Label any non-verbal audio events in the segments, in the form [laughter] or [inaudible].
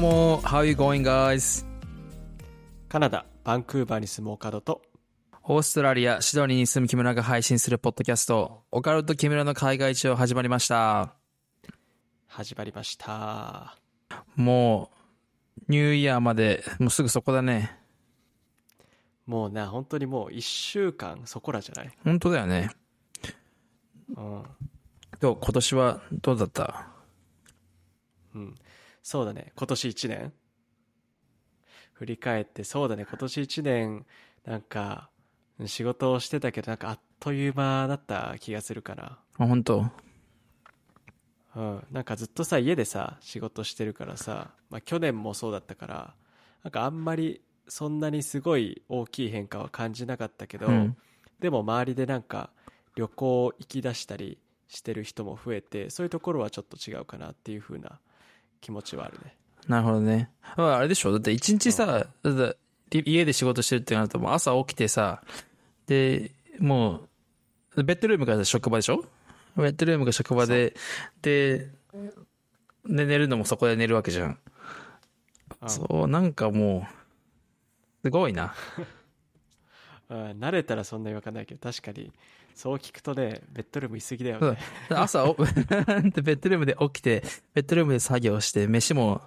どうも、How you going, guys? カナダ、バンクーバーに住むオカドと、オーストラリア、シドニーに住む木村が配信するポッドキャスト、オカルト木村の海外一を始まりました。始まりました。もう、ニューイヤーまで、もうすぐそこだね。もうな、本当にもう一週間そこらじゃない？本当だよね。うん。どう今年はどうだった？うん。そうだね、今年一年。振り返って、そうだね、今年一年、なんか、仕事をしてたけど、なんかあっという間だった気がするかな。あ、本当？うん。なんかずっとさ、家でさ、仕事してるからさ、まあ去年もそうだったから、なんかあんまりそんなにすごい大きい変化は感じなかったけど、うん。でも周りでなんか旅行行き出したりしてる人も増えて、そういうところはちょっと違うかなっていう風な気持ちはあるね。なるほどね。ああれでしょだって一日さ、だって家で仕事してるってなると、もう朝起きてさ、で、もう、ベッドルームが職場でしょ？ベッドルームが職場で、で、で、寝るのもそこで寝るわけじゃん。うんそう、なんかもう、すごいな。[laughs] うん慣れたらそんなにわかんないけど、確かに、そう聞くとね、ベッドルーム居すぎだよね。朝 [laughs] ベッドルームで起きて、ベッドルームで作業して、飯も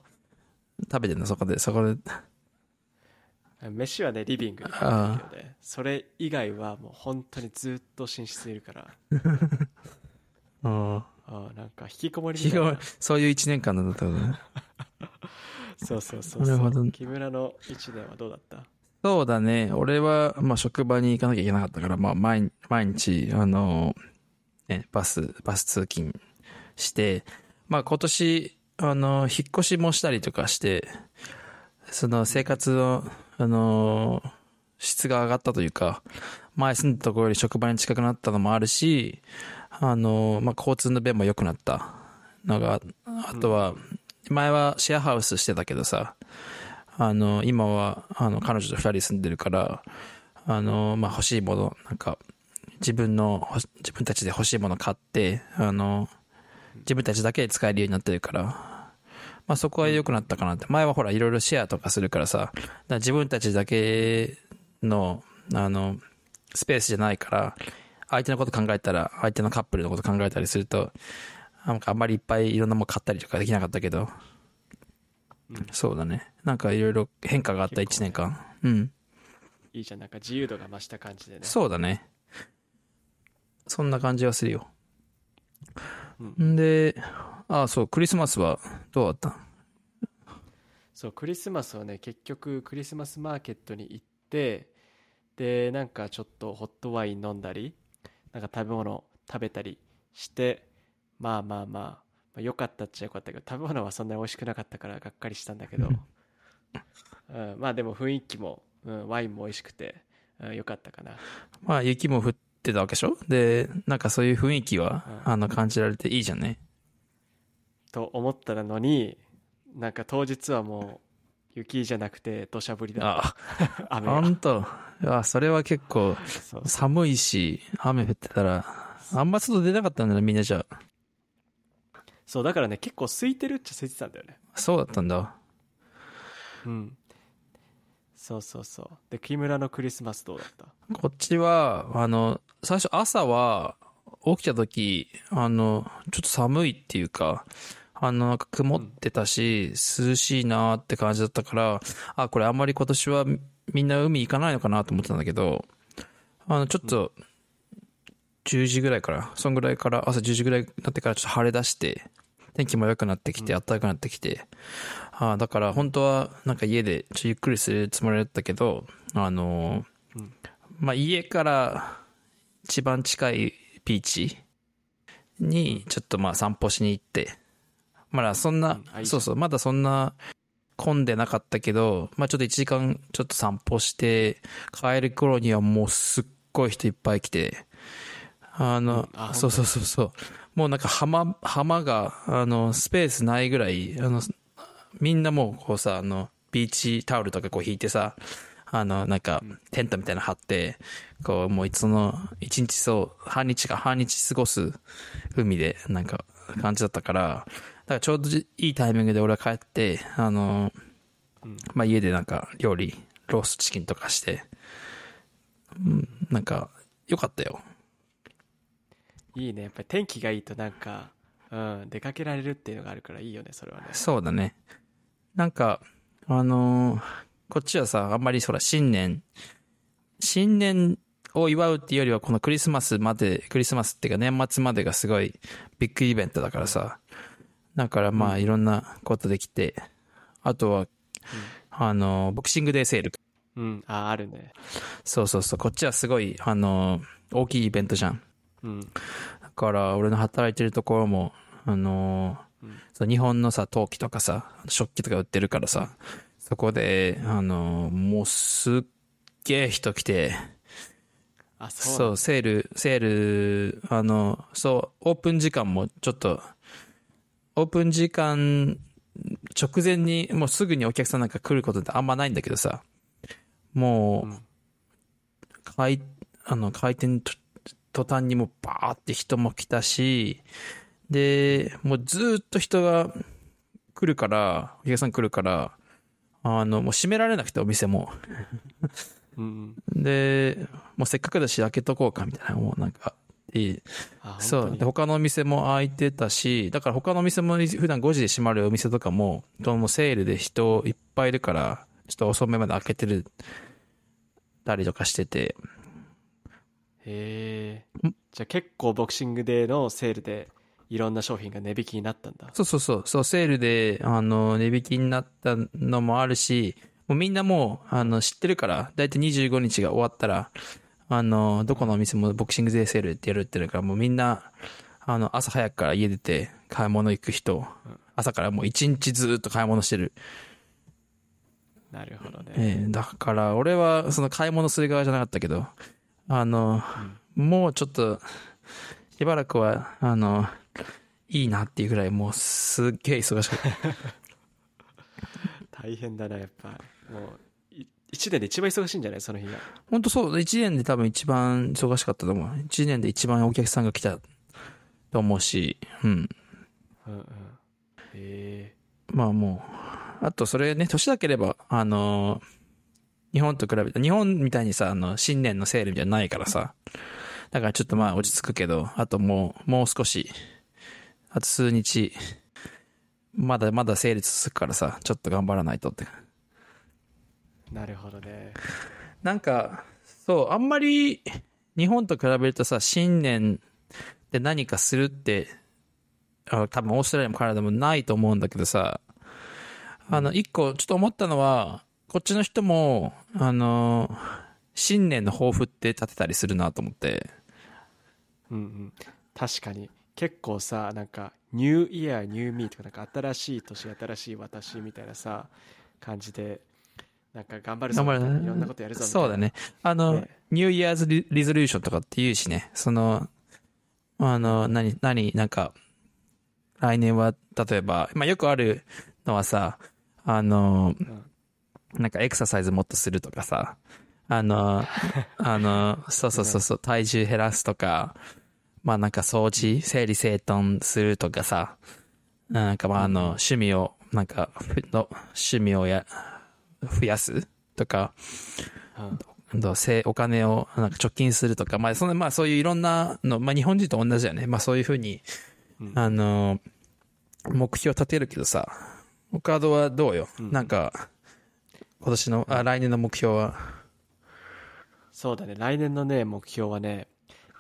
食べてんの、そこで、そこで。飯はね、リビングにあるけどね、それ以外はもう本当にずっと寝室にいるから、[laughs] うん。あーなんか引きこもりみたいな。そういう一年間なんだったね。[laughs] そうそうそうなるほどそう。木村の一年はどうだった？そうだね。俺は、まあ、職場に行かなきゃいけなかったから、まあ、毎日、あの、ね、バス、バス通勤して、まあ、今年、あの、引っ越しもしたりとかして、その生活の、あの、質が上がったというか、前住んだところより職場に近くなったのもあるし、あの、まあ、交通の便も良くなったのが、あとは、前はシェアハウスしてたけどさ、あの、今は、あの、彼女と二人住んでるから、あの、まあ、欲しいもの、なんか、自分の、自分たちで欲しいもの買って、あの、自分たちだけで使えるようになってるから、まあ、そこは良くなったかなって。前はほら、いろいろシェアとかするからさ、ら自分たちだけの、あの、スペースじゃないから、相手のこと考えたら、相手のカップルのこと考えたりすると、なんかあんまりいっぱいいろんなもの買ったりとかできなかったけど、そうだね。なんかいろいろ変化があった一年間。うん。いいじゃん、なんか自由度が増した感じでね。そうだね。そんな感じはするよ。うんんで、あそう、クリスマスはどうだった？そう、クリスマスはね、結局クリスマスマーケットに行って、で、なんかちょっとホットワイン飲んだり、なんか食べ物食べたりして、まあまあまあ、まあ、良かったっちゃ良かったけど、食べ物はそんなに美味しくなかったからがっかりしたんだけど、うん、まあでも雰囲気も、うん、ワインも美味しくて、うん、良かったかな。まあ雪も降ってたわけでしょ？で、なんかそういう雰囲気は、うんあの感じられていいじゃんね。と思ったのに、なんか当日はもう雪じゃなくて土砂降りだっあ、た。[laughs] 雨が。ほんと。あ、それは結構寒いし、雨降ってたら、あんま外出なかったんだね、みんなじゃあ。そう、だからね、結構空いてるっちゃ空いてたんだよね。そうだったんだ。うん。そうそうそう。で、木村のクリスマスどうだった？こっちは、あの、最初朝は、起きた時、あの、ちょっと寒いっていうか、あの、なんか曇ってたし、涼しいなーって感じだったから、あ、これあんまり今年はみみんな海行かないのかなと思ってたんだけど、あの、ちょっと、10時ぐらいから、そんぐらいから、朝10時ぐらいになってからちょっと晴れ出して、天気も良くなってきて、暖かくなってきて、あだから本当はなんか家でちょっとゆっくりするつもりだったけど、あのーうん。まあ家から一番近いビーチにちょっとまあ散歩しに行って、まだそんな、そうそう、まだそんな混んでなかったけど、まあちょっと1時間ちょっと散歩して、帰る頃にはもうすっごい人いっぱい来て、あの、そうそうそうそう。もうなんか浜、浜が、あの、スペースないぐらい、あの、みんなもうこうさ、あの、ビーチタオルとかこう引いてさ、あの、なんか、テントみたいなの張って、こう、もういつの、一日そう、半日か半日過ごす海で、なんか、感じだったから、だからちょうどいいタイミングで俺は帰って、あの、うんまあ、家でなんか料理、ローストチキンとかして、うん、なんか、よかったよ。いいねやっぱり天気がいいとなんか、うん、出かけられるっていうのがあるからいいよねそれはねそうだね。なんか、あのーこっちはさ、あんまりそら、新年、新年を祝うっていうよりは、このクリスマスまで、クリスマスっていうか年末までがすごいビッグイベントだからさ。だからまあ、いろんなことできて、あとは、あのーボクシングデーセール。うんああるねそうそうそう、こっちはすごい、あのー大きいイベントじゃん。うん。だから、俺の働いてるところも、あのーうんそう日本のさ、陶器とかさ、食器とか売ってるからさ、そこで、あのーもうすっげえ人来て、あそうそう、セール、セール、あの、そう、オープン時間もちょっと、オープン時間直前に、もうすぐにお客さんなんか来ることってあんまないんだけどさ、もう、うん。開、あの、開店と途端にもうバーって人も来たし、で、もうずーっと人が来るから、お客さん来るから、あの、もう閉められなくてお店も。うんで、もうせっかくだし開けとこうかみたいな、もうなんか、いい。あそう。で他のお店も開いてたし、だから他のお店も普段5時で閉まるお店とかも、どうもセールで人いっぱいいるから、ちょっと遅めまで開けてる、たりとかしてて、へえじゃあ結構ボクシングデーのセールでいろんな商品が値引きになったんだ。そうそうそう、そう、セールで、あの、値引きになったのもあるし、もうみんなもう、あの、知ってるから、だいたい25日が終わったら、あの、どこのお店もボクシングデーセールってやるってるから、もうみんな、あの、朝早くから家出て買い物行く人、朝からもう一日ずっと買い物してる。なるほどね、ええだから、俺は、その買い物する側じゃなかったけど、あの、もうちょっと、しばらくは、あの、いいなっていうぐらい、もうすっげえ忙しかった。[laughs] 大変だなやっぱ。もうい一年で一番忙しいんじゃない？その日が。本当そう、一年で多分一番忙しかったと思う。一年で一番お客さんが来たと思うし、うん。うんうん。へえまあもう、あとそれね、年だければ、あの日本と比べて、日本みたいにさ、あの、新年のセールじゃないからさ、だからちょっとまあ落ち着くけど、あともう、もう少し、あと数日、まだまだセール続くからさ、ちょっと頑張らないとって。なるほどねなんか、そう、あんまり日本と比べるとさ、新年で何かするって、あ多分オーストラリアもカナダもないと思うんだけどさ、あの、一個ちょっと思ったのは、こっちの人も、あの、新年の抱負って立てたりするなと思って。うんうん。確かに。結構さなんかニューイヤーニューミーとかなんか新しい年新しい私みたいなさ感じでなんか頑張るぞみたいないろんなことやるぞみたいなそうだね。あの、ねニューイヤーズリリゾリューションとかって言うしね、その、あの、何、何、なんか、来年は、例えば、まあよくあるのはさ、あの、なんかエクササイズもっとするとかさ、あの、[laughs] あの、そうそうそうそう、体重減らすとか、まあなんか掃除、整理整頓するとかさ、なんかまああの、趣味を、なんか、ふの趣味をや、増やすとか、うん。どうせお金をなんか貯金するとか、まあ、その、まあ、そういういろんなの、まあ、日本人と同じだよね。まあ、そういうふうに、うん。あの、目標立てるけどさ、オカードはどうよ、うん。なんか、今年の、あ、来年の目標は？そうだね来年のね目標はね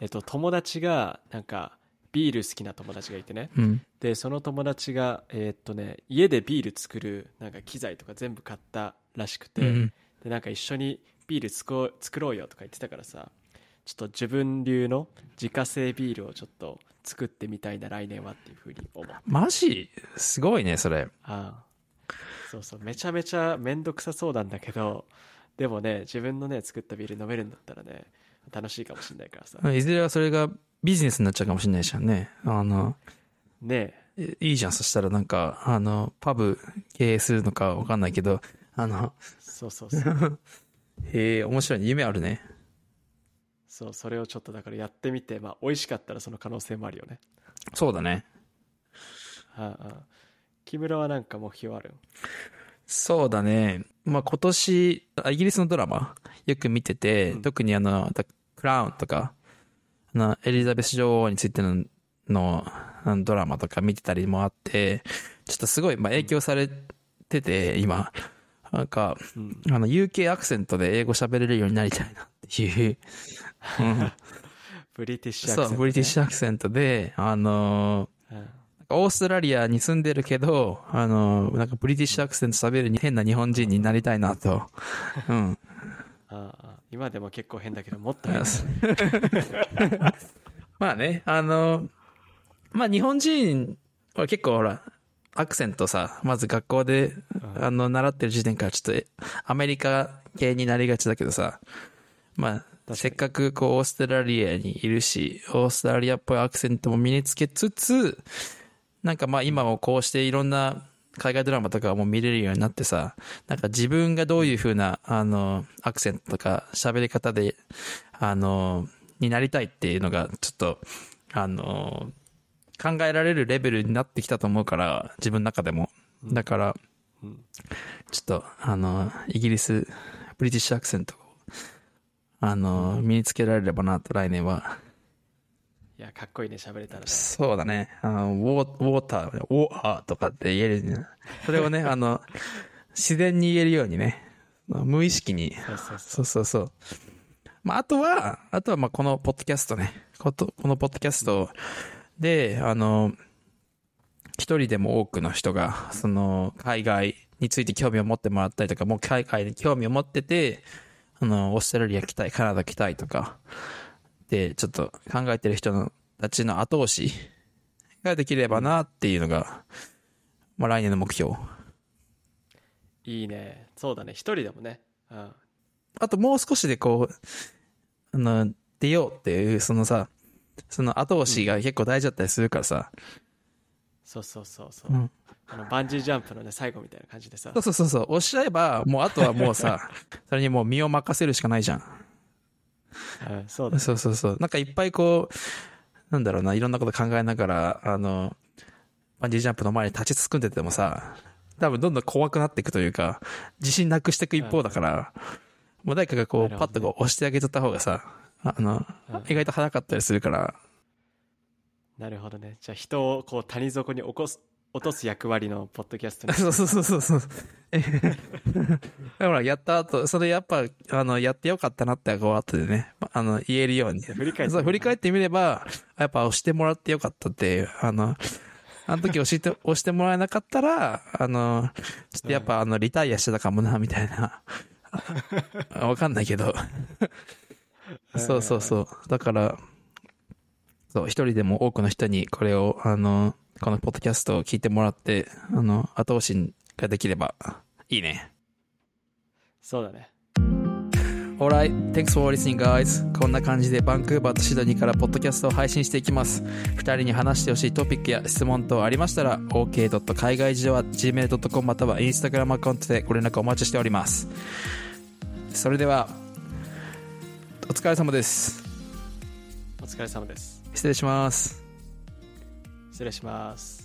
えっと友達がなんかビール好きな友達がいてねうん。でその友達がえーっとね家でビール作るなんか機材とか全部買ったらしくて、うん。でなんか一緒にビール作ろう作ろうよとか言ってたからさちょっと自分流の自家製ビールをちょっと作ってみたいな来年はっていうふうに思うあマジ？すごいね、それ。あそうそうめちゃめちゃ面倒くさそうなんだけどでもね自分のね作ったビール飲めるんだったらね楽しいかもしれないからさいずれはそれがビジネスになっちゃうかもしれないじゃんね。あの、ねいいいじゃん。そしたらなんか、あの、パブ経営するのかわかんないけど、あの、そうそうそう [laughs] へえ、面白いね。夢あるね。そうそれをちょっとだからやってみてまあ美味しかったらその可能性もあるよねそうだね。ああ木村はなんか目標ある？そうだね。まあ今年、あイギリスのドラマよく見てて、うん。特にあの、The Crown とか、あの、エリザベス女王についてののあのドラマとか見てたりもあって、ちょっとすごい、まあ影響されてて、今、なんか、うん。あの、UK アクセントで英語喋れるようになりたいなっていう、うん。ブリティッシュアクセント、そう、ブリティッシュアクセントで、あのュ、うんオーストラリアに住んでるけど、あの、なんかブリティッシュアクセント喋る変な日本人になりたいなと。うん。ああ今でも結構変だけどもっと変だまあね、あの、まあ日本人は結構ほら、アクセントさ、まず学校で、うんあの、習ってる時点からちょっとえアメリカ系になりがちだけどさ、まあ、にせっかくこうオーストラリアにいるし、オーストラリアっぽいアクセントも身につけつつ、なんかまあ今もこうしていろんな海外ドラマとかも見れるようになってさ、なんか自分がどういう風な、あの、アクセントとか喋り方で、あの、になりたいっていうのが、ちょっと、あの、考えられるレベルになってきたと思うから、自分の中でも。だから、うんちょっと、あの、イギリス、ブリティッシュアクセントを、あの、身につけられればなと、来年は。いやかっこいいね喋れたらねそうだね。あの、ウォー、ウォーター、ウォーハーとかって言えるね。それをね、[laughs] あの、自然に言えるようにね、無意識に、そうそうそそうそうそう。まあ、あとは、あとは、まあ、このポッドキャストね。こと、このポッドキャストで、あの、一人でも多くの人が、その、海外について興味を持ってもらったりとか、もう海外に興味を持ってて、あの、オーストラリア来たい、カナダ来たいとか、で、ちょっと考えてる人のたちの後押しができればなっていうのが、まあ、来年の目標。ういいねそうだね一人でもねうんあともう少しでこう、あの、出ようっていう、そのさ、その後押しが結構大事だったりするからさ。そうそうそうそう、うんあのバンジージャンプのね最後みたいな感じでさそうそうそうそう。押しちゃえば、もうあとはもうさ、[laughs] それにもう身を任せるしかないじゃん。うん。そうだね。そうそうそう。なんかいっぱいこう、なんだろうな、いろんなこと考えながら、あの、バンジージャンプの前に立ちすくんでてもさ、多分どんどん怖くなっていくというか、自信なくしていく一方だから、もう誰かがこう、ね。パッとこう押してあげちゃった方がさ、あの、うん。意外と早かったりするから、なるほどね。じゃあ人をこう谷底に起こす落とす役割のポッドキャストにそう [laughs] そうそうそうそう。だか [laughs] らやった後、それやっぱ、あの、やってよかったなって、こう後でね、あの、言えるように。振り返ってそう、振り返ってみれば、やっぱ押してもらってよかったっていう、あの、あの時押して、[laughs] 押してもらえなかったら、あの、ちょっとやっぱあの、リタイアしてたかもな、みたいな。わかんないけど。そうそうそう。だから、そう、一人でも多くの人にこれを、あの、このポッドキャストを聞いてもらって、あの、後押しができればいいね。そうだね Alright, thanks for listening guys. こんな感じでバンクーバーとシドニーからポッドキャストを配信していきます。二人に話してほしいトピックや質問等ありましたら、ok. 海外事情は gmail.com または Instagram アカウントでご連絡お待ちしております。それでは、お疲れ様です。お疲れ様です失礼します。失礼します。